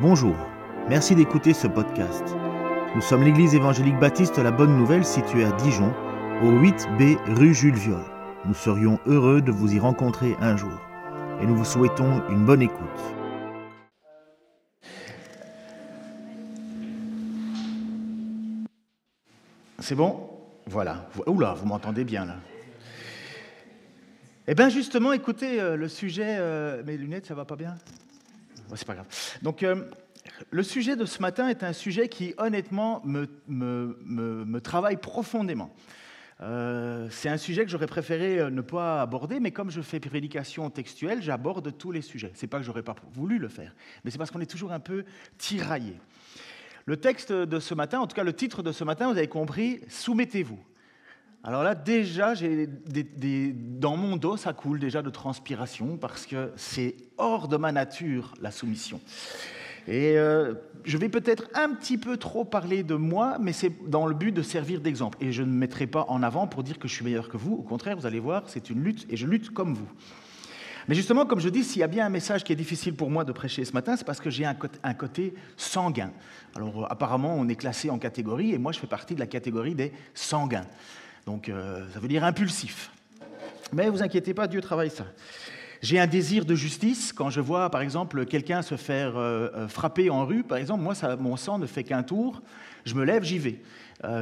Bonjour, merci d'écouter ce podcast. Nous sommes l'église évangélique baptiste La Bonne Nouvelle située à Dijon, au 8B rue Jules Viol. Nous serions heureux de vous y rencontrer un jour et nous vous souhaitons une bonne écoute. C'est bon? Voilà. Oula, vous m'entendez bien là. Eh bien justement, écoutez, euh, le sujet... euh, mes lunettes, ça va pas bien? C'est pas grave. Donc, euh, le sujet de ce matin est un sujet qui, honnêtement, me, me- me- me travaille profondément. Euh, c'est un sujet que j'aurais préféré euh, ne pas aborder, mais comme je fais prédication textuelle, j'aborde tous les sujets. C'est pas que j'aurais pas voulu le faire, mais c'est parce qu'on est toujours un peu tiraillé. Le texte de ce matin, en tout cas le titre de ce matin, vous avez compris, soumettez-vous. Alors là, déjà, dans mon dos, ça coule déjà de transpiration parce que c'est hors de ma nature, la soumission. Et euh, je vais peut-être un petit peu trop parler de moi, mais c'est dans le but de servir d'exemple. Et je ne me mettrai pas en avant pour dire que je suis meilleur que vous. Au contraire, vous allez voir, c'est une lutte et je lutte comme vous. Mais justement, comme je dis, s'il y a bien un message qui est difficile pour moi de prêcher ce matin, c'est parce que j'ai un, un côté sanguin. Alors euh, apparemment, on est classé en catégories, et moi je fais partie de la catégorie des sanguins. Donc euh, ça veut dire impulsif. Mais vous inquiétez pas, Dieu travaille ça. J'ai un désir de justice quand je vois, par exemple, quelqu'un se faire euh, euh, frapper en rue. Par exemple, moi, ça, mon sang ne fait qu'un tour. Je me lève, j'y vais.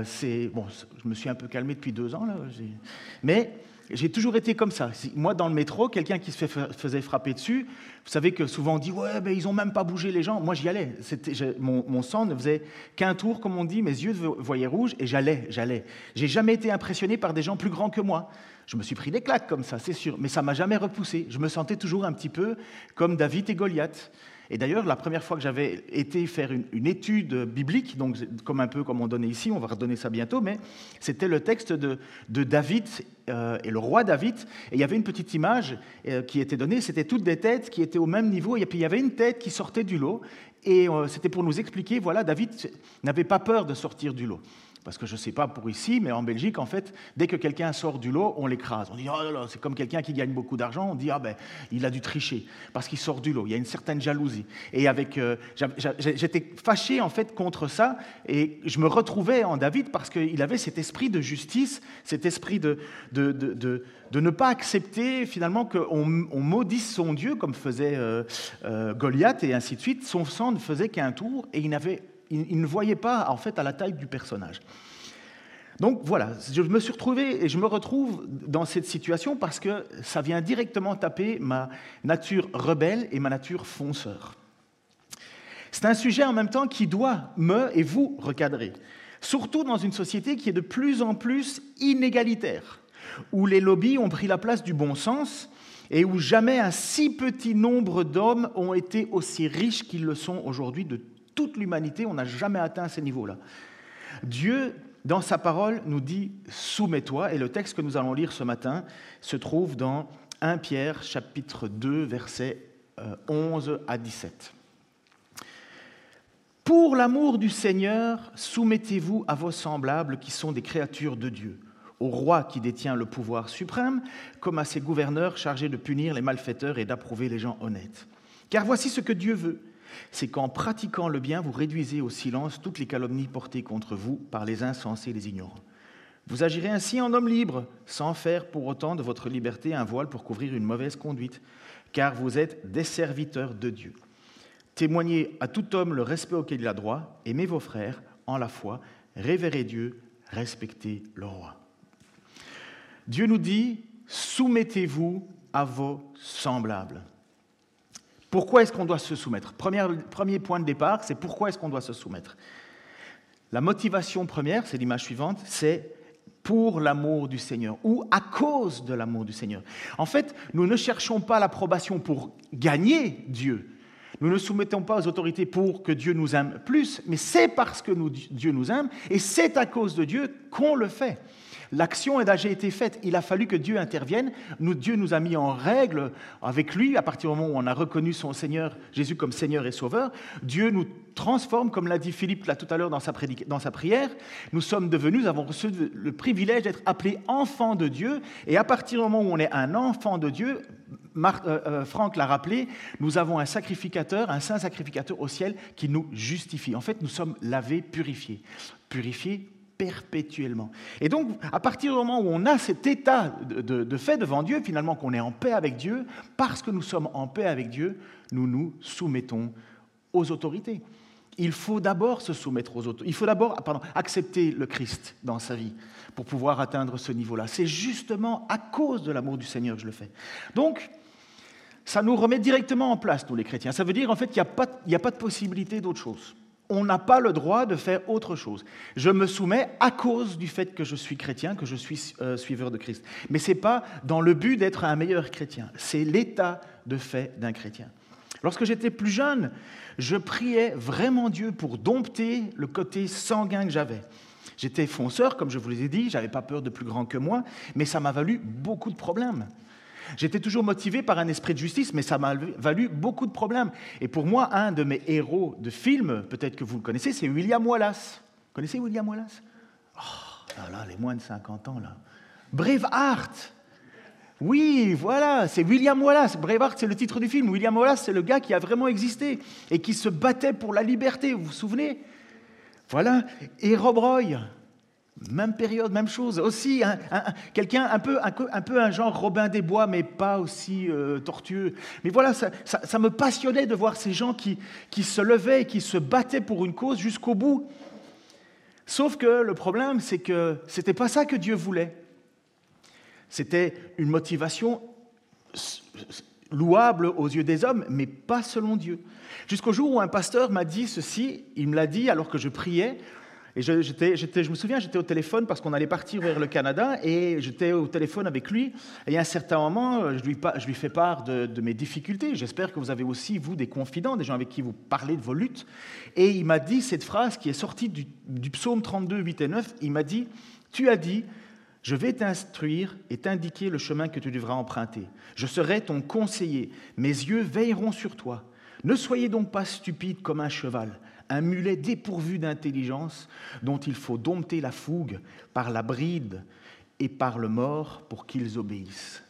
C'est bon, je me suis un peu calmé depuis deux ans là. Mais j'ai toujours été comme ça. Moi, dans le métro, quelqu'un qui se faisait frapper dessus, vous savez que souvent on dit ouais, mais ils ont même pas bougé les gens. Moi, j'y allais. Mon, mon sang ne faisait qu'un tour, comme on dit. Mes yeux vo- voyaient rouge et j'allais, j'allais. J'ai jamais été impressionné par des gens plus grands que moi. Je me suis pris des claques comme ça, c'est sûr, mais ça m'a jamais repoussé. Je me sentais toujours un petit peu comme David et Goliath. Et d'ailleurs, la première fois que j'avais été faire une, étude biblique, donc comme un peu comme on donnait ici, on va redonner ça bientôt, mais c'était le texte de, de David euh, et le roi David. Et il y avait une petite image euh, qui était donnée, c'était toutes des têtes qui étaient au même niveau, et puis il y avait une tête qui sortait du lot, et euh, c'était pour nous expliquer, voilà, David n'avait pas peur de sortir du lot. Parce que je ne sais pas pour ici, mais en Belgique, en fait, dès que quelqu'un sort du lot, on l'écrase. On dit, oh là là, c'est comme quelqu'un qui gagne beaucoup d'argent, on dit, ah ben, il a dû tricher, parce qu'il sort du lot. Il y a une certaine jalousie. Et avec, euh, j'étais fâché, en fait, contre ça, et je me retrouvais en David parce qu'il avait cet esprit de justice, cet esprit de, de, de, de- de ne pas accepter, finalement, qu'on on maudisse son Dieu, comme faisait euh, euh, Goliath, et ainsi de suite. Son sang ne faisait qu'un tour, et il n'avait il, ne voyait pas en fait à la taille du personnage. Donc voilà, je me suis retrouvé et je me retrouve dans cette situation parce que ça vient directement taper ma nature rebelle et ma nature fonceur. C'est un sujet en même temps qui doit me et vous recadrer, surtout dans une société qui est de plus en plus inégalitaire, où les lobbies ont pris la place du bon sens et où jamais un si petit nombre d'hommes ont été aussi riches qu'ils le sont aujourd'hui toute l'humanité. On n'a jamais atteint ces niveaux-là. Dieu, dans sa parole, nous dit Soumets-toi. Et le texte que nous allons lire ce matin se trouve dans 1 Pierre, chapitre 2, versets euh, 11 à 17. Pour l'amour du Seigneur, soumettez-vous à vos semblables qui sont des créatures de Dieu, au roi qui détient le pouvoir suprême, comme à ses gouverneurs chargés de punir les malfaiteurs et d'approuver les gens honnêtes. Car voici ce que Dieu veut, c'est qu'en pratiquant le bien, vous réduisez au silence toutes les calomnies portées contre vous par les insensés et les ignorants. Vous agirez ainsi en homme libre, sans faire pour autant de votre liberté un voile pour couvrir une mauvaise conduite, car vous êtes des serviteurs de Dieu. Témoignez à tout homme le respect auquel il a droit, aimez vos frères en la foi, révérez Dieu, respectez le roi. Dieu nous dit, soumettez-vous à vos semblables. Pourquoi est-ce qu'on doit se soumettre? Premier, premier point de départ, c'est pourquoi est-ce qu'on doit se soumettre? La motivation première, c'est l'image suivante, c'est pour l'amour du Seigneur ou à cause de l'amour du Seigneur. En fait, nous ne cherchons pas l'approbation pour gagner Dieu. Nous ne soumettons pas aux autorités pour que Dieu nous aime plus, mais c'est parce que Dieu nous aime et c'est à cause de Dieu qu'on le fait. L'action a déjà été faite. Il a fallu que Dieu intervienne. Dieu nous a mis en règle avec lui à partir du moment où on a reconnu son Seigneur, Jésus comme Seigneur et Sauveur. Dieu nous transforme, comme l'a dit Philippe tout à l'heure dans sa, prière. Nous sommes devenus, nous avons reçu le privilège d'être appelés enfants de Dieu. Et à partir du moment où on est un enfant de Dieu, Franck l'a rappelé, nous avons un sacrificateur, un saint sacrificateur au ciel qui nous justifie. En fait, nous sommes lavés, purifiés. Purifiés perpétuellement. Et donc, à partir du moment où on a cet état de, fait devant Dieu, finalement qu'on est en paix avec Dieu, parce que nous sommes en paix avec Dieu, nous nous soumettons aux autorités. Il faut d'abord se soumettre aux autorités. Il faut d'abord accepter le Christ dans sa vie pour pouvoir atteindre ce niveau-là. C'est justement à cause de l'amour du Seigneur que je le fais. Donc, ça nous remet directement en place, nous les chrétiens. Ça veut dire en fait qu'il n'y a, a, pas de possibilité d'autre chose on n'a pas le droit de faire autre chose. Je me soumets à cause du fait que je suis chrétien, que je suis euh, suiveur de Christ. Mais ce n'est pas dans le but d'être un meilleur chrétien. C'est l'état de fait d'un chrétien. Lorsque j'étais plus jeune, je priais vraiment Dieu pour dompter le côté sanguin que j'avais. J'étais fonceur, comme je vous l'ai dit, j'avais pas peur de plus grand que moi, mais ça m'a valu beaucoup de problèmes. J'étais toujours motivé par un esprit de justice, mais ça m'a valu beaucoup de problèmes. Et pour moi, un de mes héros de film, peut-être que vous le connaissez, c'est William Wallace. Connaissez William Wallace? Oh, là, là, les moins de 50 ans, là. Braveheart oui, voilà, c'est William Wallace. Braveheart, c'est le titre du film. William Wallace, c'est le gars qui a vraiment existé et qui se battait pour la liberté, vous vous souvenez? Voilà. Et Rob Roy, même période, même chose. Aussi, quelqu'un un peu, un, peu un genre Robin des Bois, mais pas aussi euh, tortueux. Mais voilà, ça, me passionnait de voir ces gens qui, qui se levaient, qui se battaient pour une cause jusqu'au bout. Sauf que le problème, c'est que ce n'était pas ça que Dieu voulait. C'était une motivation louable aux yeux des hommes, mais pas selon Dieu. Jusqu'au jour où un pasteur m'a dit ceci, il me l'a dit alors que je priais, et je, me souviens, j'étais au téléphone parce qu'on allait partir vers le Canada et j'étais au téléphone avec lui. Et à un certain moment, je lui, je lui fais part de, mes difficultés. J'espère que vous avez aussi, vous, des confidents, des gens avec qui vous parlez de vos luttes. Et il m'a dit cette phrase qui est sortie du, du psaume 32, 8 et 9. Il m'a dit Tu as dit, je vais t'instruire et t'indiquer le chemin que tu devras emprunter. Je serai ton conseiller. Mes yeux veilleront sur toi. Ne soyez donc pas stupide comme un cheval un mulet dépourvu d'intelligence dont il faut dompter la fougue par la bride et par le mort pour qu'ils obéissent.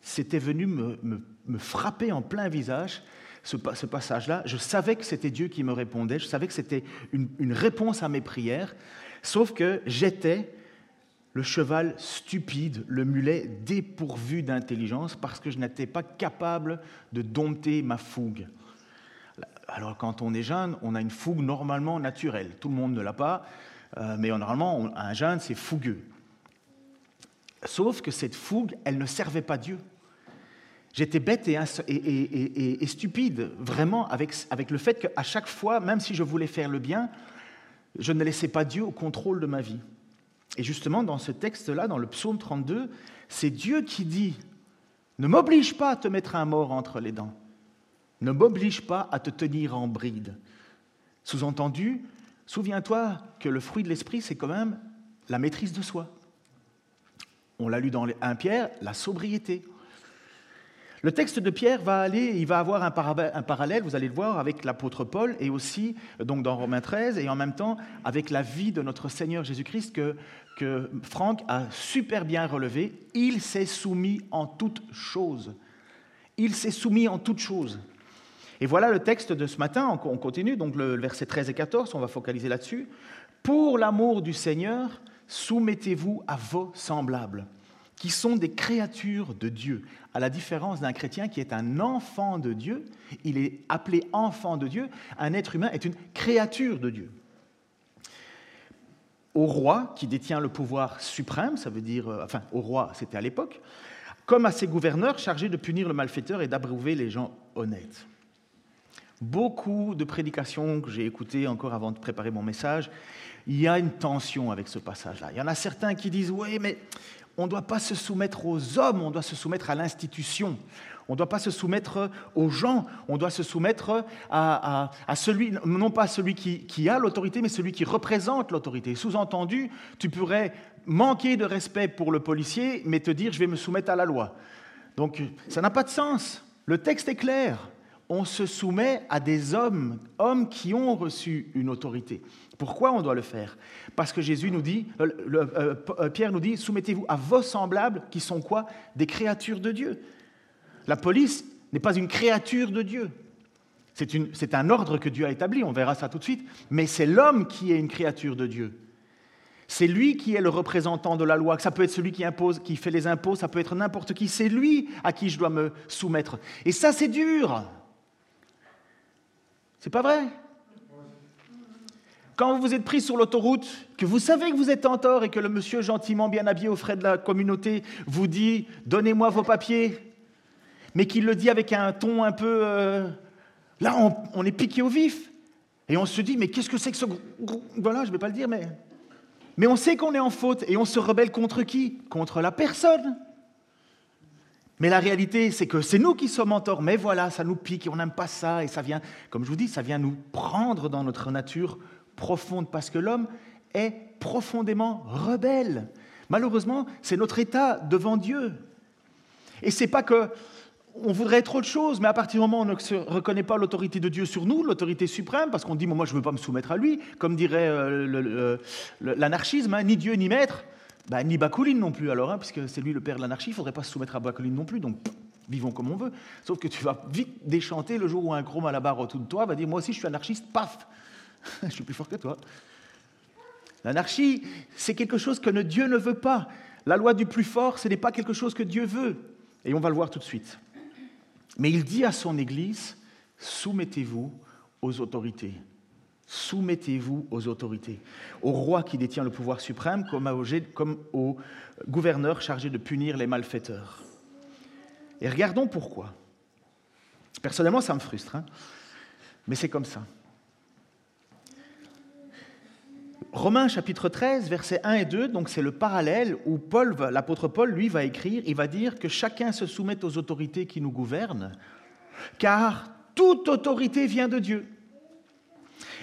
C'était venu me, frapper en plein visage, ce, passage-là. Je savais que c'était Dieu qui me répondait, je savais que c'était une, une réponse à mes prières, sauf que j'étais le cheval stupide, le mulet dépourvu d'intelligence, parce que je n'étais pas capable de dompter ma fougue. Alors quand on est jeune, on a une fougue normalement naturelle. Tout le monde ne l'a pas, euh, mais normalement, un jeune, c'est fougueux. Sauf que cette fougue, elle ne servait pas Dieu. J'étais bête et, stupide, vraiment, avec, avec le fait qu'à chaque fois, même si je voulais faire le bien, je ne laissais pas Dieu au contrôle de ma vie. Et justement, dans ce texte-là, dans le psaume 32, c'est Dieu qui dit, ne m'oblige pas à te mettre un mort entre les dents ne m'oblige pas à te tenir en bride. Sous-entendu, souviens-toi que le fruit de l'esprit, c'est quand même la maîtrise de soi. On l'a lu dans 1 Pierre, la sobriété. Le texte de Pierre va aller, il va avoir un, parallèle, vous allez le voir, avec l'apôtre Paul et aussi donc dans Romains 13 et en même temps avec la vie de notre Seigneur Jésus-Christ que, que Franck a super bien relevé. Il s'est soumis en toutes choses. Il s'est soumis en toutes choses. Et voilà le texte de ce matin, on continue, donc le verset 13 et 14, on va focaliser là-dessus. Pour l'amour du Seigneur, soumettez-vous à vos semblables, qui sont des créatures de Dieu. À la différence d'un chrétien qui est un enfant de Dieu, il est appelé enfant de Dieu, un être humain est une créature de Dieu. Au roi, qui détient le pouvoir suprême, ça veut dire, euh, enfin au roi c'était à l'époque, comme à ses gouverneurs chargés de punir le malfaiteur et d'abreuver les gens honnêtes. Beaucoup de prédications que j'ai écoutées encore avant de préparer mon message, il y a une tension avec ce passage-là. Il y en a certains qui disent Oui, mais on ne doit pas se soumettre aux hommes, on doit se soumettre à l'institution. On ne doit pas se soumettre aux gens, on doit se soumettre à, celui, non pas celui qui, qui a l'autorité, mais celui qui représente l'autorité. Sous-entendu, tu pourrais manquer de respect pour le policier, mais te dire je vais me soumettre à la loi. Donc ça n'a pas de sens. Le texte est clair on se soumet à des hommes, hommes qui ont reçu une autorité. Pourquoi on doit le faire? Parce que Jésus nous dit, euh, euh, euh, Pierre nous dit, soumettez-vous à vos semblables qui sont quoi? Des créatures de Dieu. La police n'est pas une créature de Dieu. C'est un ordre que Dieu a établi, on verra ça tout de suite, mais c'est l'homme qui est une créature de Dieu. C'est lui qui est le représentant de la loi. Ça peut être celui qui impose, qui fait les impôts, ça peut être n'importe qui. C'est lui à qui je dois me soumettre. Et ça, c'est dur. C'est pas vrai? Quand vous êtes pris sur l'autoroute, que vous savez que vous êtes en tort et que le monsieur gentiment bien habillé aux frais de la communauté vous dit Donnez-moi vos papiers, mais qu'il le dit avec un ton un peu. Euh, là, on, est piqué au vif. Et on se dit Mais qu'est-ce que c'est que ce. Voilà, je ne vais pas le dire, mais. Mais on sait qu'on est en faute et on se rebelle contre qui? Contre la personne. Mais la réalité, c'est que c'est nous qui sommes en tort. Mais voilà, ça nous pique et on n'aime pas ça. Et ça vient, comme je vous dis, ça vient nous prendre dans notre nature profonde parce que l'homme est profondément rebelle. Malheureusement, c'est notre état devant Dieu. Et c'est pas que on voudrait être autre chose, mais à partir du moment où on ne reconnaît pas l'autorité de Dieu sur nous, l'autorité suprême, parce qu'on dit moi je ne veux pas me soumettre à lui, comme dirait euh, l'anarchisme, hein, ni Dieu ni maître, bah, ni Bakuline non plus alors, hein, puisque c'est lui le père de l'anarchie, il ne faudrait pas se soumettre à Bakuline non plus, donc vivons comme on veut. Sauf que tu vas vite déchanter le jour où un gros malabar autour de toi va dire moi aussi je suis anarchiste, paf, je suis plus fort que toi. L'anarchie, c'est quelque chose que Dieu ne veut pas. La loi du plus fort, ce n'est pas quelque chose que Dieu veut. Et on va le voir tout de suite. Mais il dit à son Église, soumettez-vous aux autorités. Soumettez-vous aux autorités, au roi qui détient le pouvoir suprême comme, au gouverneur chargé de punir les malfaiteurs. Et regardons pourquoi. Personnellement, ça me frustre, hein. mais c'est comme ça. Romains chapitre 13, versets 1 et 2, donc c'est le parallèle où Paul, l'apôtre Paul, lui, va écrire, il va dire que chacun se soumette aux autorités qui nous gouvernent, car toute autorité vient de Dieu.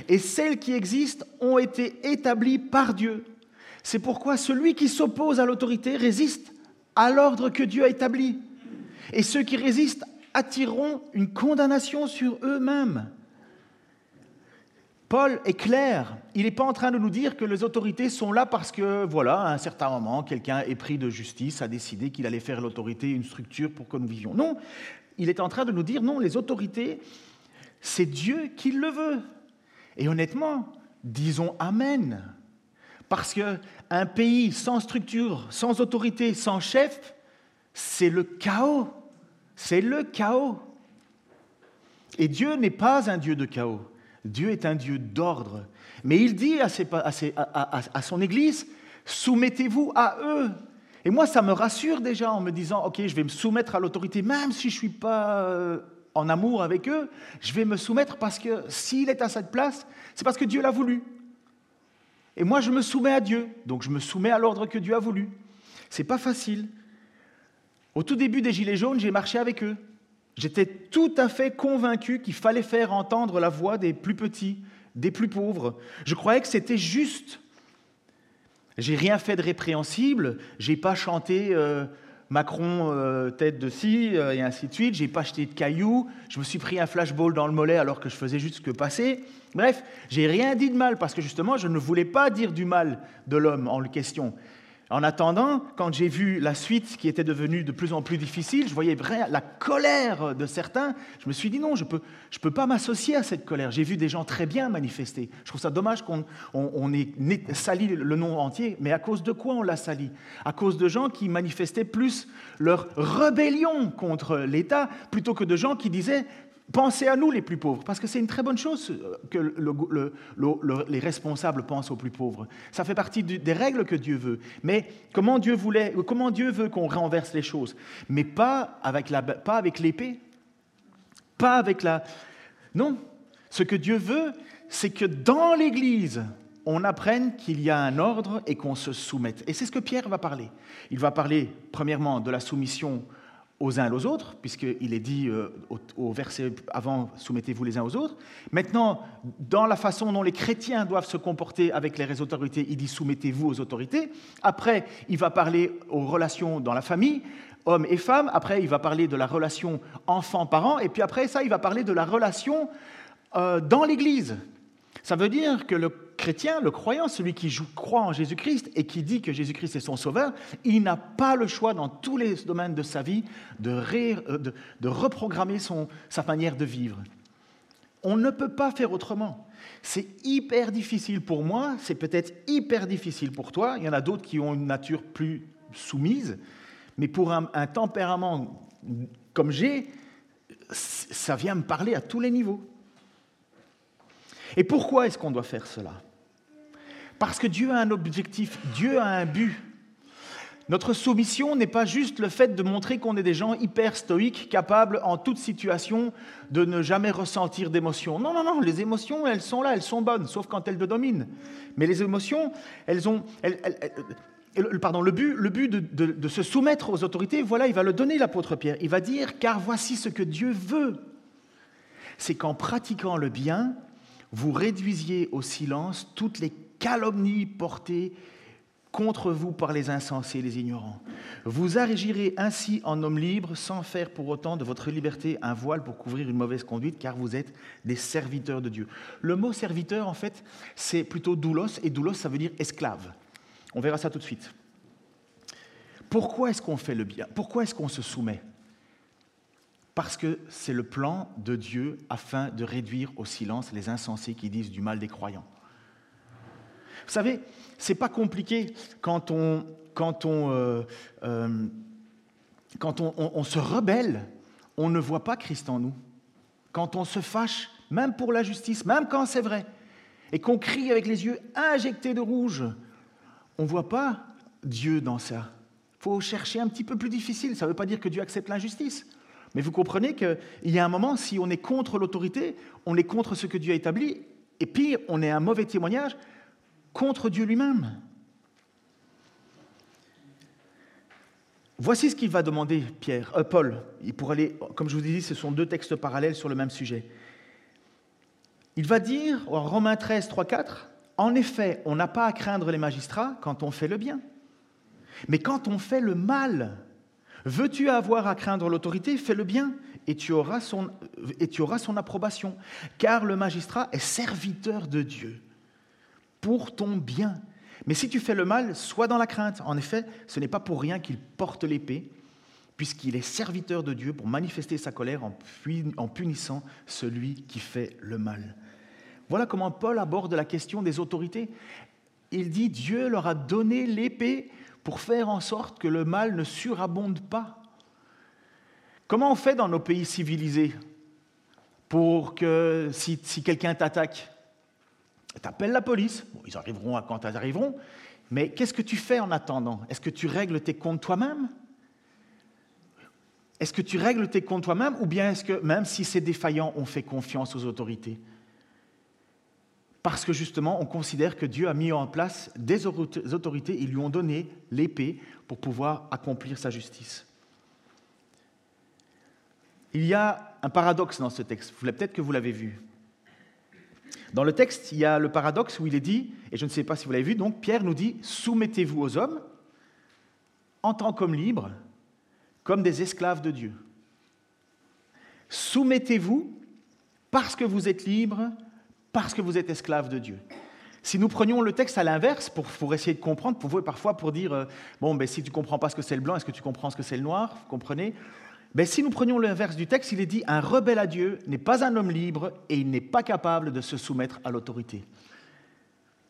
Et celles qui existent ont été établies par Dieu. C'est pourquoi celui qui s'oppose à l'autorité résiste à l'ordre que Dieu a établi. Et ceux qui résistent attireront une condamnation sur eux-mêmes. Paul est clair, il n'est pas en train de nous dire que les autorités sont là parce que, voilà, à un certain moment, quelqu'un est pris de justice, a décidé qu'il allait faire l'autorité une structure pour que nous vivions. Non, il est en train de nous dire, non, les autorités, c'est Dieu qui le veut. Et honnêtement, disons Amen. Parce qu'un pays sans structure, sans autorité, sans chef, c'est le chaos. C'est le chaos. Et Dieu n'est pas un Dieu de chaos. Dieu est un Dieu d'ordre. Mais il dit à, son Église, soumettez-vous à eux. Et moi, ça me rassure déjà en me disant, OK, je vais me soumettre à l'autorité, même si je ne suis pas euh, en amour avec eux, je vais me soumettre parce que s'il est à cette place, c'est parce que Dieu l'a voulu. Et moi, je me soumets à Dieu, donc je me soumets à l'ordre que Dieu a voulu. C'est pas facile. Au tout début des Gilets jaunes, j'ai marché avec eux. J'étais tout à fait convaincu qu'il fallait faire entendre la voix des plus petits, des plus pauvres. Je croyais que c'était juste. J'ai rien fait de répréhensible, j'ai pas chanté euh, Macron euh, tête de ci euh, et ainsi de suite, j'ai pas acheté de cailloux, je me suis pris un flashball dans le mollet alors que je faisais juste ce que passer. Bref, j'ai rien dit de mal parce que justement je ne voulais pas dire du mal de l'homme en question. En attendant, quand j'ai vu la suite qui était devenue de plus en plus difficile, je voyais la colère de certains. Je me suis dit non, je ne peux, pas m'associer à cette colère. J'ai vu des gens très bien manifester. Je trouve ça dommage qu'on on, ait sali le nom entier, mais à cause de quoi on l'a sali? À cause de gens qui manifestaient plus leur rébellion contre l'État plutôt que de gens qui disaient Pensez à nous les plus pauvres, parce que c'est une très bonne chose que les responsables pensent aux plus pauvres. Ça fait partie des règles que Dieu veut. Mais comment Dieu, voulait, comment Dieu veut qu'on renverse les choses? Mais pas avec, la, pas avec l'épée, pas avec la... Non, ce que Dieu veut, c'est que dans l'Église, on apprenne qu'il y a un ordre et qu'on se soumette. Et c'est ce que Pierre va parler. Il va parler, premièrement, de la soumission aux uns et aux autres, puisqu'il est dit euh, au, verset avant, soumettez-vous les uns aux autres. Maintenant, dans la façon dont les chrétiens doivent se comporter avec les autorités, il dit soumettez-vous aux autorités. Après, il va parler aux relations dans la famille, hommes et femmes. Après, il va parler de la relation enfant-parent. Et puis après ça, il va parler de la relation euh, dans l'Église. Ça veut dire que le chrétien, le croyant, celui qui croit en Jésus-Christ et qui dit que Jésus-Christ est son sauveur, il n'a pas le choix dans tous les domaines de sa vie de, euh, de reprogrammer son, sa manière de vivre. On ne peut pas faire autrement. C'est hyper difficile pour moi, c'est peut-être hyper difficile pour toi. Il y en a d'autres qui ont une nature plus soumise, mais pour un tempérament comme j'ai, ça vient me parler à tous les niveaux. Et pourquoi est-ce qu'on doit faire cela? Parce que Dieu a un objectif, Dieu a un but. Notre soumission n'est pas juste le fait de montrer qu'on est des gens hyper stoïques, capables en toute situation de ne jamais ressentir d'émotions. Non, non, non, les émotions, elles sont là, elles sont bonnes, sauf quand elles te dominent. Mais les émotions, elles ont... pardon, le but, le but de, de se soumettre aux autorités, voilà, il va le donner l'apôtre Pierre. Il va dire, car voici ce que Dieu veut. C'est qu'en pratiquant le bien, vous réduisiez au silence toutes les calomnies portées contre vous par les insensés et les ignorants. Vous agirez ainsi en homme libre sans faire pour autant de votre liberté un voile pour couvrir une mauvaise conduite, car vous êtes des serviteurs de Dieu. Le mot serviteur, en fait, c'est plutôt doulos, et doulos, ça veut dire esclave. On verra ça tout de suite. Pourquoi est-ce qu'on fait le bien? Pourquoi est-ce qu'on se soumet? Parce que c'est le plan de Dieu afin de réduire au silence les insensés qui disent du mal des croyants. Vous savez, c'est pas compliqué quand on, quand on, euh, euh, quand on, se rebelle, on ne voit pas Christ en nous. Quand on se fâche, même pour la justice, même quand c'est vrai, et qu'on crie avec les yeux injectés de rouge, on ne voit pas Dieu dans ça. Il faut chercher un petit peu plus difficile. Ça ne veut pas dire que Dieu accepte l'injustice. Mais vous comprenez qu'il y a un moment, si on est contre l'autorité, on est contre ce que Dieu a établi, et pire, on est un mauvais témoignage contre Dieu lui-même. Voici ce qu'il va demander Pierre, euh, Paul. Il pourrait aller, comme je vous ai dit, ce sont deux textes parallèles sur le même sujet. Il va dire, en Romains 13, 3, 4, En effet, on n'a pas à craindre les magistrats quand on fait le bien. Mais quand on fait le mal, Veux-tu avoir à craindre l'autorité Fais le bien et tu, auras son, et tu auras son approbation. Car le magistrat est serviteur de Dieu pour ton bien. Mais si tu fais le mal, sois dans la crainte. En effet, ce n'est pas pour rien qu'il porte l'épée, puisqu'il est serviteur de Dieu pour manifester sa colère en punissant celui qui fait le mal. Voilà comment Paul aborde la question des autorités. Il dit, Dieu leur a donné l'épée pour faire en sorte que le mal ne surabonde pas Comment on fait dans nos pays civilisés pour que si, quelqu'un t'attaque, tu appelles la police, ils arriveront à quand ils arriveront, mais qu'est-ce que tu fais en attendant? Est-ce que tu règles tes comptes toi-même? Est-ce que tu règles tes comptes toi-même ou bien est-ce que même si c'est défaillant, on fait confiance aux autorités? Parce que justement, on considère que Dieu a mis en place des autorités, ils lui ont donné l'épée pour pouvoir accomplir sa justice. Il y a un paradoxe dans ce texte, peut-être que vous l'avez vu. Dans le texte, il y a le paradoxe où il est dit, et je ne sais pas si vous l'avez vu, donc Pierre nous dit, soumettez-vous aux hommes en tant qu'hommes libres, comme des esclaves de Dieu. Soumettez-vous parce que vous êtes libres parce que vous êtes esclave de Dieu. Si nous prenions le texte à l'inverse pour, essayer de comprendre, pour vous parfois pour dire euh, bon, ben, si tu comprends pas ce que c'est le blanc, est-ce que tu comprends ce que c'est le noir Vous comprenez? Ben, Si nous prenions l'inverse du texte, il est dit un rebelle à Dieu n'est pas un homme libre et il n'est pas capable de se soumettre à l'autorité.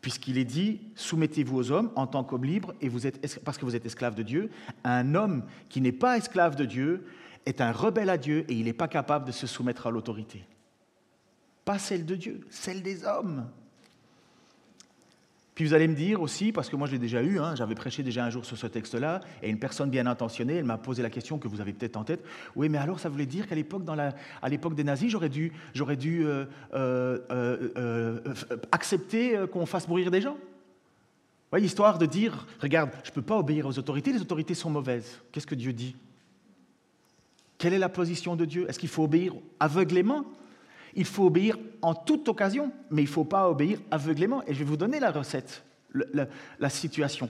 Puisqu'il est dit soumettez-vous aux hommes en tant qu'homme libre et vous êtes, parce que vous êtes esclave de Dieu. Un homme qui n'est pas esclave de Dieu est un rebelle à Dieu et il n'est pas capable de se soumettre à l'autorité. Pas celle de Dieu, celle des hommes. Puis vous allez me dire aussi, parce que moi je l'ai déjà eu, hein, j'avais prêché déjà un jour sur ce texte-là, et une personne bien intentionnée, elle m'a posé la question que vous avez peut-être en tête. Oui, mais alors ça voulait dire qu'à l'époque, à l'époque des nazis, j'aurais dû, j'aurais dû euh, euh, euh, accepter qu'on fasse mourir des gens oui, Histoire de dire, regarde, je ne peux pas obéir aux autorités, les autorités sont mauvaises. Qu'est-ce que Dieu dit? Quelle est la position de Dieu? Est-ce qu'il faut obéir aveuglément? Il faut obéir en toute occasion, mais il ne faut pas obéir aveuglément. Et je vais vous donner la recette, la, situation.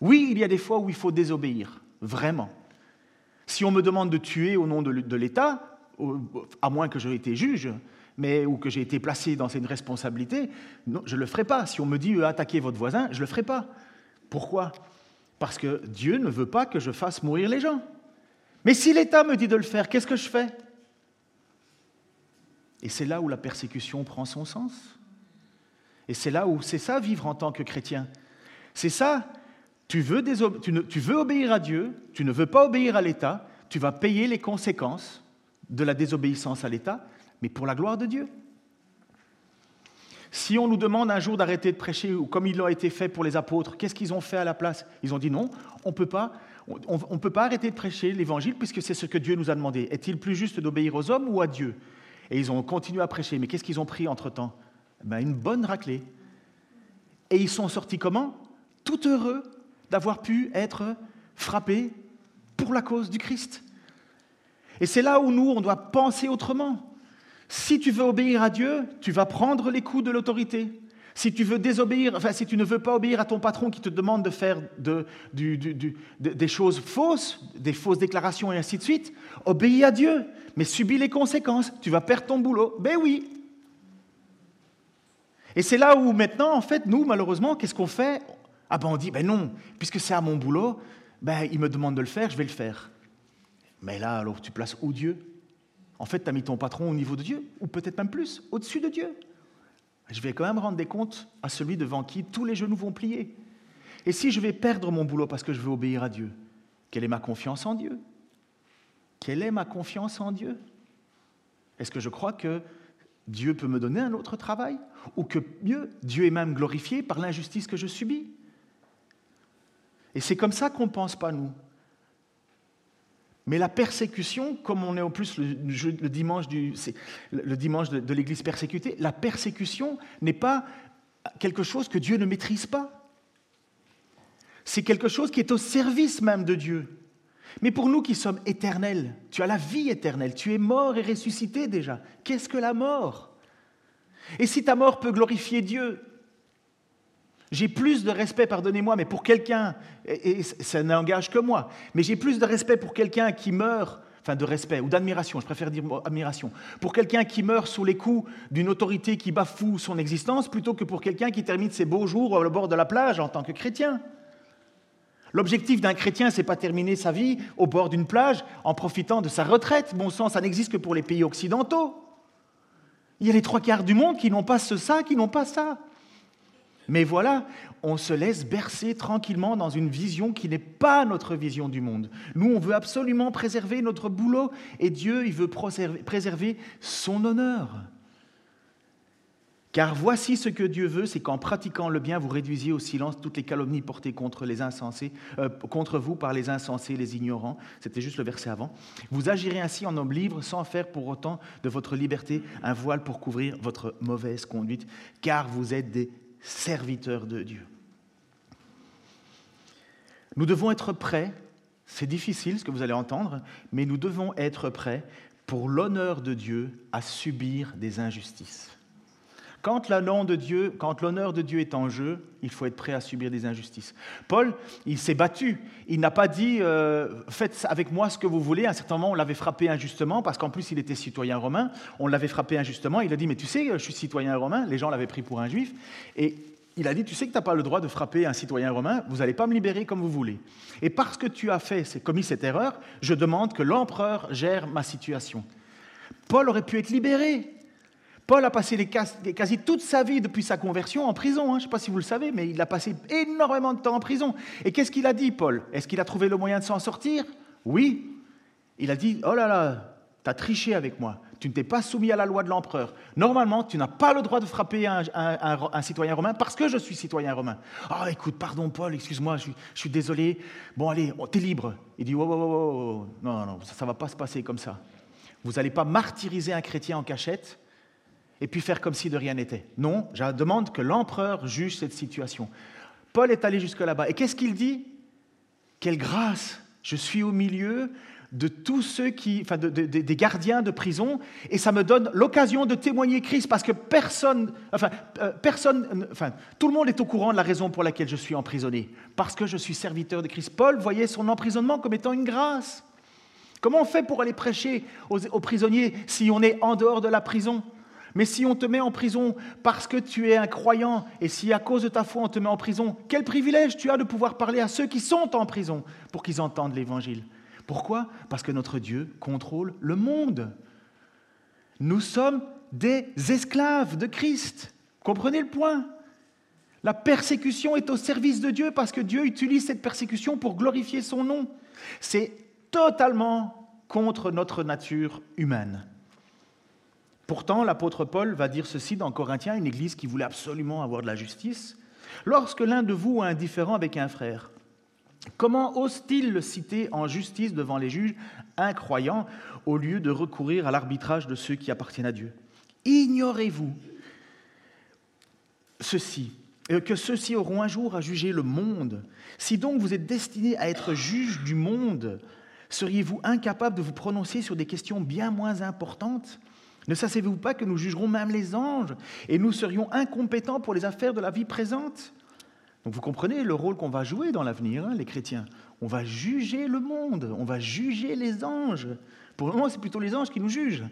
Oui, il y a des fois où il faut désobéir, vraiment. Si on me demande de tuer au nom de l'État, à moins que j'aie été juge, mais, ou que j'ai été placé dans une responsabilité, je ne le ferai pas. Si on me dit euh, attaquez votre voisin, je ne le ferai pas. Pourquoi? Parce que Dieu ne veut pas que je fasse mourir les gens. Mais si l'État me dit de le faire, qu'est-ce que je fais? Et c'est là où la persécution prend son sens. Et c'est là où c'est ça vivre en tant que chrétien. C'est ça, tu veux, obéir à Dieu, tu ne veux pas obéir à l'État, tu vas payer les conséquences de la désobéissance à l'État, mais pour la gloire de Dieu. Si on nous demande un jour d'arrêter de prêcher, ou comme il a été fait pour les apôtres, qu'est-ce qu'ils ont fait à la place? Ils ont dit non, on ne peut pas on peut pas arrêter de prêcher l'évangile puisque c'est ce que Dieu nous a demandé. Est-il plus juste d'obéir aux hommes ou à Dieu? Et ils ont continué à prêcher. Mais qu'est-ce qu'ils ont pris entre-temps? Ben, Une bonne raclée. Et ils sont sortis comment? Tout heureux d'avoir pu être frappés pour la cause du Christ. Et c'est là où nous, on doit penser autrement. Si tu veux obéir à Dieu, tu vas prendre les coups de l'autorité. Si tu veux désobéir, enfin, si tu ne veux pas obéir à ton patron qui te demande de faire des choses fausses, des fausses déclarations et ainsi de suite, obéis à Dieu, mais subis les conséquences. Tu vas perdre ton boulot. Ben oui. Et c'est là où maintenant, en fait, nous, malheureusement, qu'est-ce qu'on fait? Ah ben on dit, ben non, puisque c'est à mon boulot, ben il me demande de le faire, je vais le faire. Mais là, alors tu places où Dieu En fait, tu as mis ton patron au niveau de Dieu, ou peut-être même plus, au-dessus de Dieu. Je vais quand même rendre des comptes à celui devant qui tous les genoux vont plier. Et si je vais perdre mon boulot parce que je veux obéir à Dieu, quelle est ma confiance en Dieu? Quelle est ma confiance en Dieu? Est-ce que je crois que Dieu peut me donner un autre travail? Ou que mieux, Dieu est même glorifié par l'injustice que je subis? Et c'est comme ça qu'on ne pense pas, nous. Mais la persécution, comme on est en plus le, dimanche, de l'Église persécutée, la persécution n'est pas quelque chose que Dieu ne maîtrise pas. C'est quelque chose qui est au service même de Dieu. Mais pour nous qui sommes éternels, tu as la vie éternelle, tu es mort et ressuscité déjà. Qu'est-ce que la mort? Et si ta mort peut glorifier Dieu, j'ai plus de respect, pardonnez-moi, mais pour quelqu'un, et ça n'engage que moi, mais j'ai plus de respect pour quelqu'un qui meurt, enfin de respect ou d'admiration, je préfère dire admiration, pour quelqu'un qui meurt sous les coups d'une autorité qui bafoue son existence, plutôt que pour quelqu'un qui termine ses beaux jours au bord de la plage en tant que chrétien. L'objectif d'un chrétien, c'est pas terminer sa vie au bord d'une plage en profitant de sa retraite. Bon sang, ça n'existe que pour les pays occidentaux. Il y a les trois quarts du monde qui n'ont pas ce ça, qui n'ont pas ça. Mais voilà, on se laisse bercer tranquillement dans une vision qui n'est pas notre vision du monde. Nous, on veut absolument préserver notre boulot et Dieu, il veut préserver son honneur. Car voici ce que Dieu veut, c'est qu'en pratiquant le bien, vous réduisiez au silence toutes les calomnies portées euh, contre vous par les insensés, les ignorants. C'était juste le verset avant. Vous agirez ainsi en homme libre, sans faire pour autant de votre liberté un voile pour couvrir votre mauvaise conduite, car vous êtes des serviteurs de Dieu. Nous devons être prêts, c'est difficile ce que vous allez entendre, mais nous devons être prêts pour l'honneur de Dieu à subir des injustices. Quand l'honneur de Dieu, est en jeu, il faut être prêt à subir des injustices. Paul, il s'est battu. Il n'a pas dit euh, faites avec moi ce que vous voulez. À un certain moment, on l'avait frappé injustement parce qu'en plus il était citoyen romain. On l'avait frappé injustement. Il a dit mais tu sais, je suis citoyen romain. Les gens l'avaient pris pour un juif. Et il a dit, tu sais que tu n'as pas le droit de frapper un citoyen romain, vous n'allez pas me libérer comme vous voulez. Et parce que tu as fait, commis cette erreur, je demande que l'empereur gère ma situation. Paul aurait pu être libéré. Paul a passé quasi toute sa vie depuis sa conversion en prison. Hein. Je ne sais pas si vous le savez, mais il a passé énormément de temps en prison. Et qu'est-ce qu'il a dit, Paul? Est-ce qu'il a trouvé le moyen de s'en sortir? Oui. Il a dit, oh là là, tu as triché avec moi. Tu ne t'es pas soumis à la loi de l'empereur. Normalement, tu n'as pas le droit de frapper un, citoyen romain parce que je suis citoyen romain. Ah, oh, écoute, pardon, Paul, excuse-moi, je, suis désolé. Bon, allez, tu es libre. Il dit, oh, oh, oh, non, non, ça ne va pas se passer comme ça. Vous n'allez pas martyriser un chrétien en cachette et puis faire comme si de rien n'était. Non, je demande que l'empereur juge cette situation. Paul est allé jusque là-bas. Et qu'est-ce qu'il dit? Quelle grâce Je suis au milieu de tous ceux qui, enfin, des gardiens de prison, et ça me donne l'occasion de témoigner Christ, parce que personne, enfin, euh, personne, enfin, tout le monde est au courant de la raison pour laquelle je suis emprisonné, parce que je suis serviteur de Christ. Paul voyait son emprisonnement comme étant une grâce. Comment on fait pour aller prêcher aux prisonniers si on est en dehors de la prison? Mais si on te met en prison parce que tu es un croyant, et si à cause de ta foi on te met en prison, quel privilège tu as de pouvoir parler à ceux qui sont en prison pour qu'ils entendent l'Évangile? Pourquoi? Parce que notre Dieu contrôle le monde. Nous sommes des esclaves de Christ. Comprenez le point? La persécution est au service de Dieu parce que Dieu utilise cette persécution pour glorifier son nom. C'est totalement contre notre nature humaine. Pourtant, l'apôtre Paul va dire ceci dans Corinthiens, une église qui voulait absolument avoir de la justice. Lorsque l'un de vous est indifférent avec un frère, comment ose-t-il le citer en justice devant les juges incroyants au lieu de recourir à l'arbitrage de ceux qui appartiennent à Dieu? Ignorez-vous ceci, euh, que ceux-ci auront un jour à juger le monde. Si donc vous êtes destinés à être juges du monde, seriez-vous incapable de vous prononcer sur des questions bien moins importantes? Ne savez-vous pas que nous jugerons même les anges et nous serions incompétents pour les affaires de la vie présente? Donc vous comprenez le rôle qu'on va jouer dans l'avenir, hein, les chrétiens. On va juger le monde, on va juger les anges. Pour le moment, c'est plutôt les anges qui nous jugent.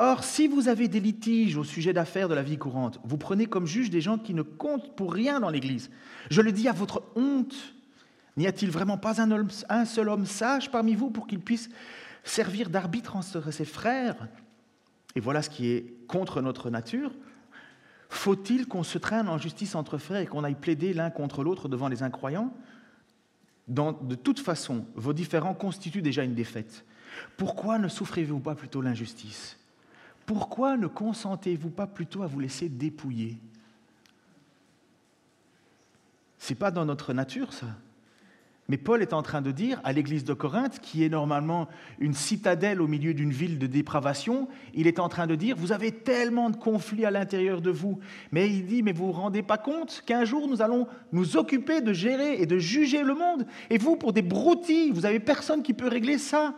Or, si vous avez des litiges au sujet d'affaires de la vie courante, vous prenez comme juge des gens qui ne comptent pour rien dans l'Église. Je le dis à votre honte. N'y a-t-il vraiment pas un, un seul homme sage parmi vous pour qu'il puisse servir d'arbitre entre ses frères, et voilà ce qui est contre notre nature, faut-il qu'on se traîne en justice entre frères et qu'on aille plaider l'un contre l'autre devant les incroyants? De toute façon, vos différends constituent déjà une défaite. Pourquoi ne souffrez-vous pas plutôt l'injustice? Pourquoi ne consentez-vous pas plutôt à vous laisser dépouiller? C'est pas dans notre nature, ça. Mais Paul est en train de dire à l'église de Corinthe, qui est normalement une citadelle au milieu d'une ville de dépravation, il est en train de dire, vous avez tellement de conflits à l'intérieur de vous, mais il dit, mais vous ne vous rendez pas compte qu'un jour nous allons nous occuper de gérer et de juger le monde, et vous, pour des broutilles, vous n'avez personne qui peut régler ça.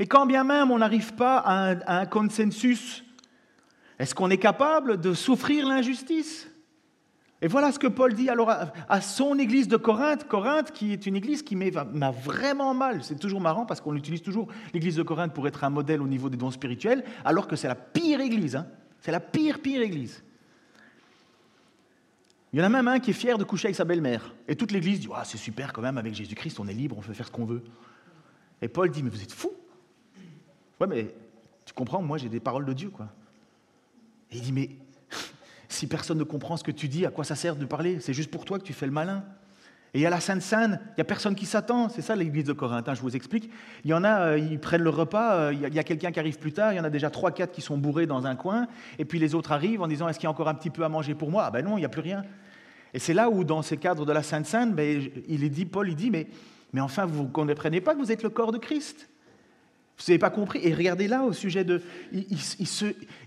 Et quand bien même on n'arrive pas à un, à un consensus, est-ce qu'on est capable de souffrir l'injustice? Et voilà ce que Paul dit alors à, son église de Corinthe, Corinthe qui est une église qui m'a vraiment mal. C'est toujours marrant parce qu'on utilise toujours l'église de Corinthe pour être un modèle au niveau des dons spirituels, alors que c'est la pire église. Hein. C'est la pire, pire église. Il y en a même un qui est fier de coucher avec sa belle-mère. Et toute l'église dit ah, C'est super quand même, avec Jésus-Christ, on est libre, on peut faire ce qu'on veut. Et Paul dit Mais vous êtes fous Ouais, mais tu comprends, moi j'ai des paroles de Dieu, quoi. Et il dit Mais si personne ne comprend ce que tu dis, à quoi ça sert de parler? C'est juste pour toi que tu fais le malin. Et il y a la Sainte Seine, il n'y a personne qui s'attend. C'est ça l'église de Corinthe, hein, je vous explique. Il y en a, euh, ils prennent le repas, euh, il y a, quelqu'un qui arrive plus tard, il y en a déjà trois, quatre qui sont bourrés dans un coin, et puis les autres arrivent en disant Est-ce qu'il y a encore un petit peu à manger pour moi? Ah ben non, il n'y a plus rien. Et c'est là où, dans ces cadres de la Sainte Seine, ben, il est dit, Paul, il dit mais, mais enfin, vous ne comprenez pas que vous êtes le corps de Christ vous n'avez pas compris? Et regardez là au sujet de...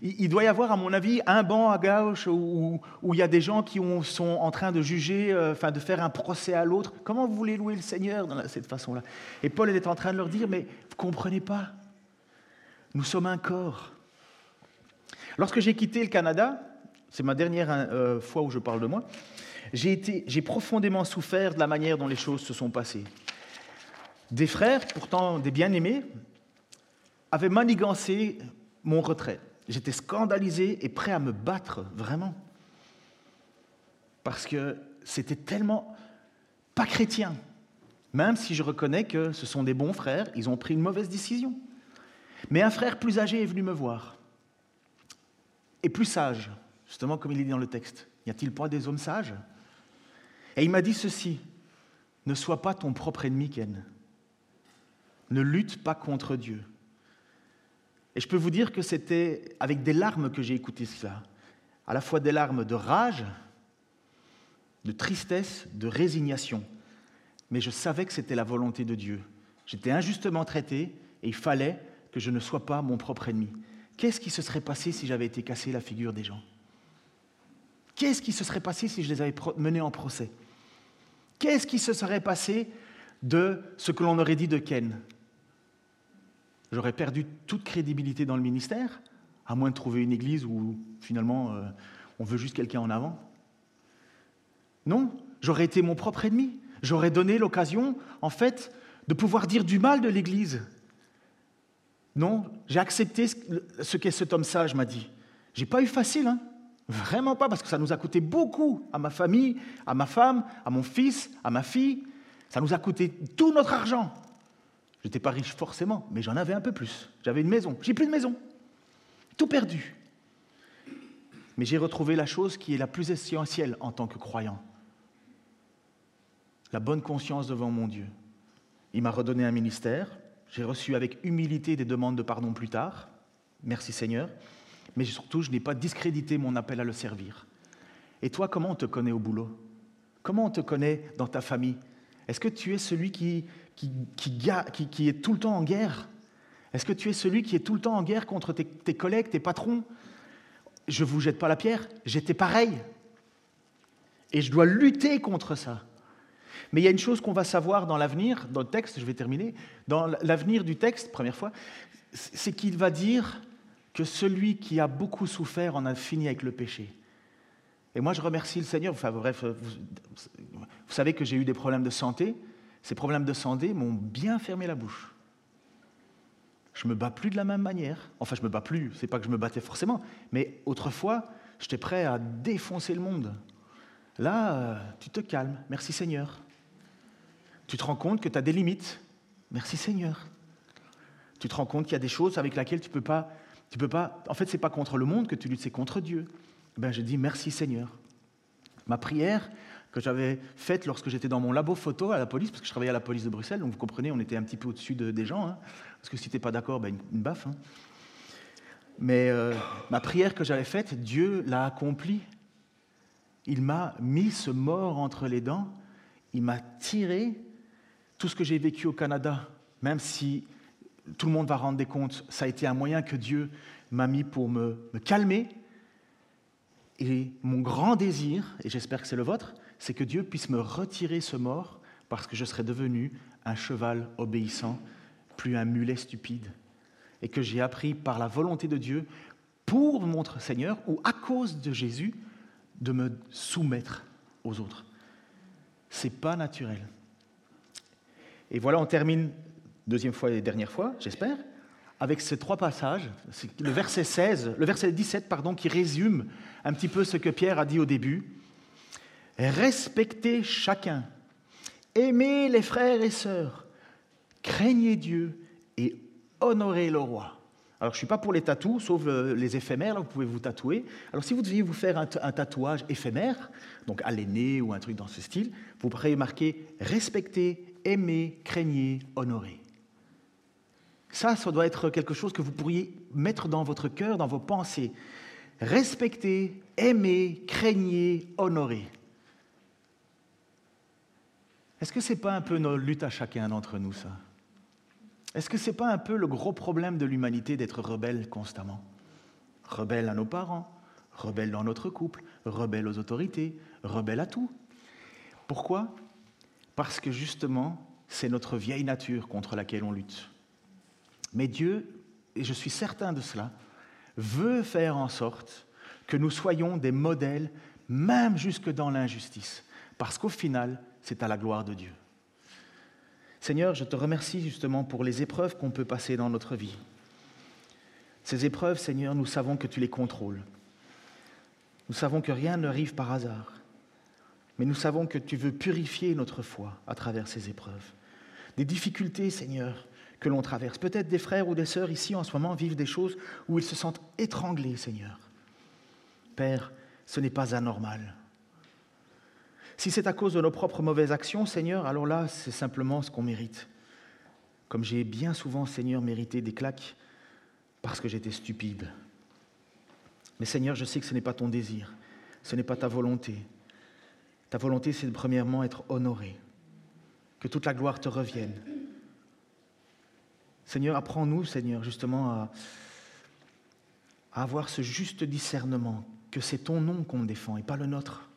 Il, doit y avoir, à mon avis, un banc à gauche où, il y a des gens qui sont en train de juger, euh, enfin de faire un procès à l'autre. Comment vous voulez louer le Seigneur? De cette façon-là Et Paul est en train de leur dire, mais vous ne comprenez pas Nous sommes un corps. Lorsque j'ai quitté le Canada, c'est ma dernière euh, fois où je parle de moi, j'ai profondément souffert de la manière dont les choses se sont passées. Des frères, pourtant des bien-aimés, avait manigancé mon retrait. J'étais scandalisé et prêt à me battre, vraiment. Parce que c'était tellement pas chrétien. Même si je reconnais que ce sont des bons frères, ils ont pris une mauvaise décision. Mais un frère plus âgé est venu me voir. Et plus sage, justement comme il est dit dans le texte. Y a-t-il pas des hommes sages? Et il m'a dit ceci Ne sois pas ton propre ennemi, Ken. Ne lutte pas contre Dieu. Et je peux vous dire que c'était avec des larmes que j'ai écouté cela. À la fois des larmes de rage, de tristesse, de résignation. Mais je savais que c'était la volonté de Dieu. J'étais injustement traité et il fallait que je ne sois pas mon propre ennemi. Qu'est-ce qui se serait passé si j'avais été cassé la figure des gens? Qu'est-ce qui se serait passé si je les avais menés en procès? Qu'est-ce qui se serait passé de ce que l'on aurait dit de Ken J'aurais perdu toute crédibilité dans le ministère, à moins de trouver une église où finalement euh, on veut juste quelqu'un en avant. Non, j'aurais été mon propre ennemi. J'aurais donné l'occasion, en fait, de pouvoir dire du mal de l'église, Non, j'ai accepté ce qu'est cet homme sage, m'a dit. J'ai pas eu facile, hein Vraiment pas, parce que ça nous a coûté beaucoup à ma famille, à ma femme, à mon fils, à ma fille. Ça nous a coûté tout notre argent. Je n'étais pas riche forcément, mais j'en avais un peu plus. J'avais une maison. J'ai plus de maison. Tout perdu. Mais j'ai retrouvé la chose qui est la plus essentielle en tant que croyant. La bonne conscience devant mon Dieu. Il m'a redonné un ministère. J'ai reçu avec humilité des demandes de pardon plus tard. Merci Seigneur. Mais surtout, je n'ai pas discrédité mon appel à le servir. Et toi, comment on te connaît au boulot? Comment on te connaît dans ta famille? Est-ce que tu es celui qui, qui, est tout le temps en guerre Est-ce que tu es celui qui est tout le temps en guerre contre tes, tes collègues, tes patrons? Je ne vous jette pas la pierre, j'étais pareil. Et je dois lutter contre ça. Mais il y a une chose qu'on va savoir dans l'avenir, dans le texte, je vais terminer, dans l'avenir du texte, première fois, c'est qu'il va dire que celui qui a beaucoup souffert en a fini avec le péché. Et moi, je remercie le Seigneur. Enfin, bref, vous, savez que j'ai eu des problèmes de santé. Ces problèmes de santé m'ont bien fermé la bouche. Je me bats plus de la même manière. Enfin, je me bats plus. C'est pas que je me battais forcément, mais autrefois, j'étais prêt à défoncer le monde. Là, euh, tu te calmes. Merci Seigneur. Tu te rends compte que tu as des limites. Merci Seigneur. Tu te rends compte qu'il y a des choses avec lesquelles tu ne peux pas tu peux pas. En fait, c'est pas contre le monde que tu luttes, c'est contre Dieu. Ben, je dis merci Seigneur. Ma prière que j'avais faite lorsque j'étais dans mon labo photo à la police, parce que je travaillais à la police de Bruxelles, donc vous comprenez, on était un petit peu au-dessus des gens, hein, parce que si tu n'es pas d'accord, ben, une, baffe. Hein. Mais euh, ma prière que j'avais faite, Dieu l'a accomplie. Il m'a mis ce mort entre les dents, il m'a tiré tout ce que j'ai vécu au Canada, même si tout le monde va rendre des comptes, ça a été un moyen que Dieu m'a mis pour me, calmer. Et mon grand désir, et j'espère que c'est le vôtre, c'est que Dieu puisse me retirer ce mort parce que je serai devenu un cheval obéissant, plus un mulet stupide. Et que j'ai appris par la volonté de Dieu, pour mon Seigneur, ou à cause de Jésus, de me soumettre aux autres. C'est pas naturel. Et voilà, on termine deuxième fois et dernière fois, j'espère, avec ces trois passages, le verset 16, le verset 17, pardon, qui résume un petit peu ce que Pierre a dit au début. Respectez chacun, aimez les frères et sœurs, craignez Dieu et honorez le roi. Alors, je ne suis pas pour les tatous, sauf les éphémères, là, vous pouvez vous tatouer. Alors, si vous deviez vous faire un, tatouage éphémère, donc à l'aîné ou un truc dans ce style, vous pourriez marquer respectez, aimez, craignez, honorez. Ça, ça doit être quelque chose que vous pourriez mettre dans votre cœur, dans vos pensées. Respecter, aimer, craignez, honorer. Est-ce que ce n'est pas un peu nos luttes à chacun d'entre nous, ça? Est-ce que ce n'est pas un peu le gros problème de l'humanité d'être rebelle constamment? Rebelle à nos parents, rebelle dans notre couple, rebelle aux autorités, rebelle à tout. Pourquoi? Parce que justement, c'est notre vieille nature contre laquelle on lutte. Mais Dieu, et je suis certain de cela, veut faire en sorte que nous soyons des modèles, même jusque dans l'injustice, parce qu'au final, c'est à la gloire de Dieu. Seigneur, je te remercie justement pour les épreuves qu'on peut passer dans notre vie. Ces épreuves, Seigneur, nous savons que tu les contrôles. Nous savons que rien n'arrive par hasard. Mais nous savons que tu veux purifier notre foi à travers ces épreuves. Des difficultés, Seigneur, que l'on traverse. Peut-être des frères ou des sœurs ici en ce moment vivent des choses où ils se sentent étranglés, Seigneur. Père, ce n'est pas anormal. Si c'est à cause de nos propres mauvaises actions, Seigneur, alors là, c'est simplement ce qu'on mérite. Comme j'ai bien souvent, Seigneur, mérité des claques parce que j'étais stupide. Mais Seigneur, je sais que ce n'est pas ton désir, ce n'est pas ta volonté. Ta volonté, c'est de premièrement être honoré, que toute la gloire te revienne, Seigneur, apprends-nous, Seigneur, justement à, avoir ce juste discernement que c'est ton nom qu'on défend et pas le nôtre.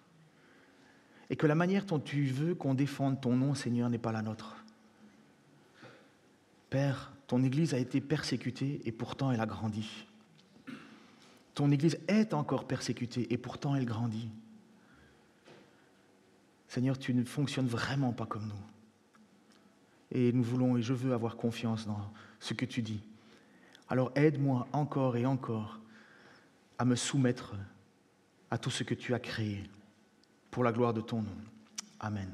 Et que la manière dont tu veux qu'on défende ton nom, Seigneur, n'est pas la nôtre. Père, ton Église a été persécutée et pourtant elle a grandi. Ton Église est encore persécutée et pourtant elle grandit. Seigneur, tu ne fonctionnes vraiment pas comme nous. Et nous voulons, et je veux avoir confiance dans ce que tu dis. Alors aide-moi encore et encore à me soumettre à tout ce que tu as créé pour la gloire de ton nom. Amen.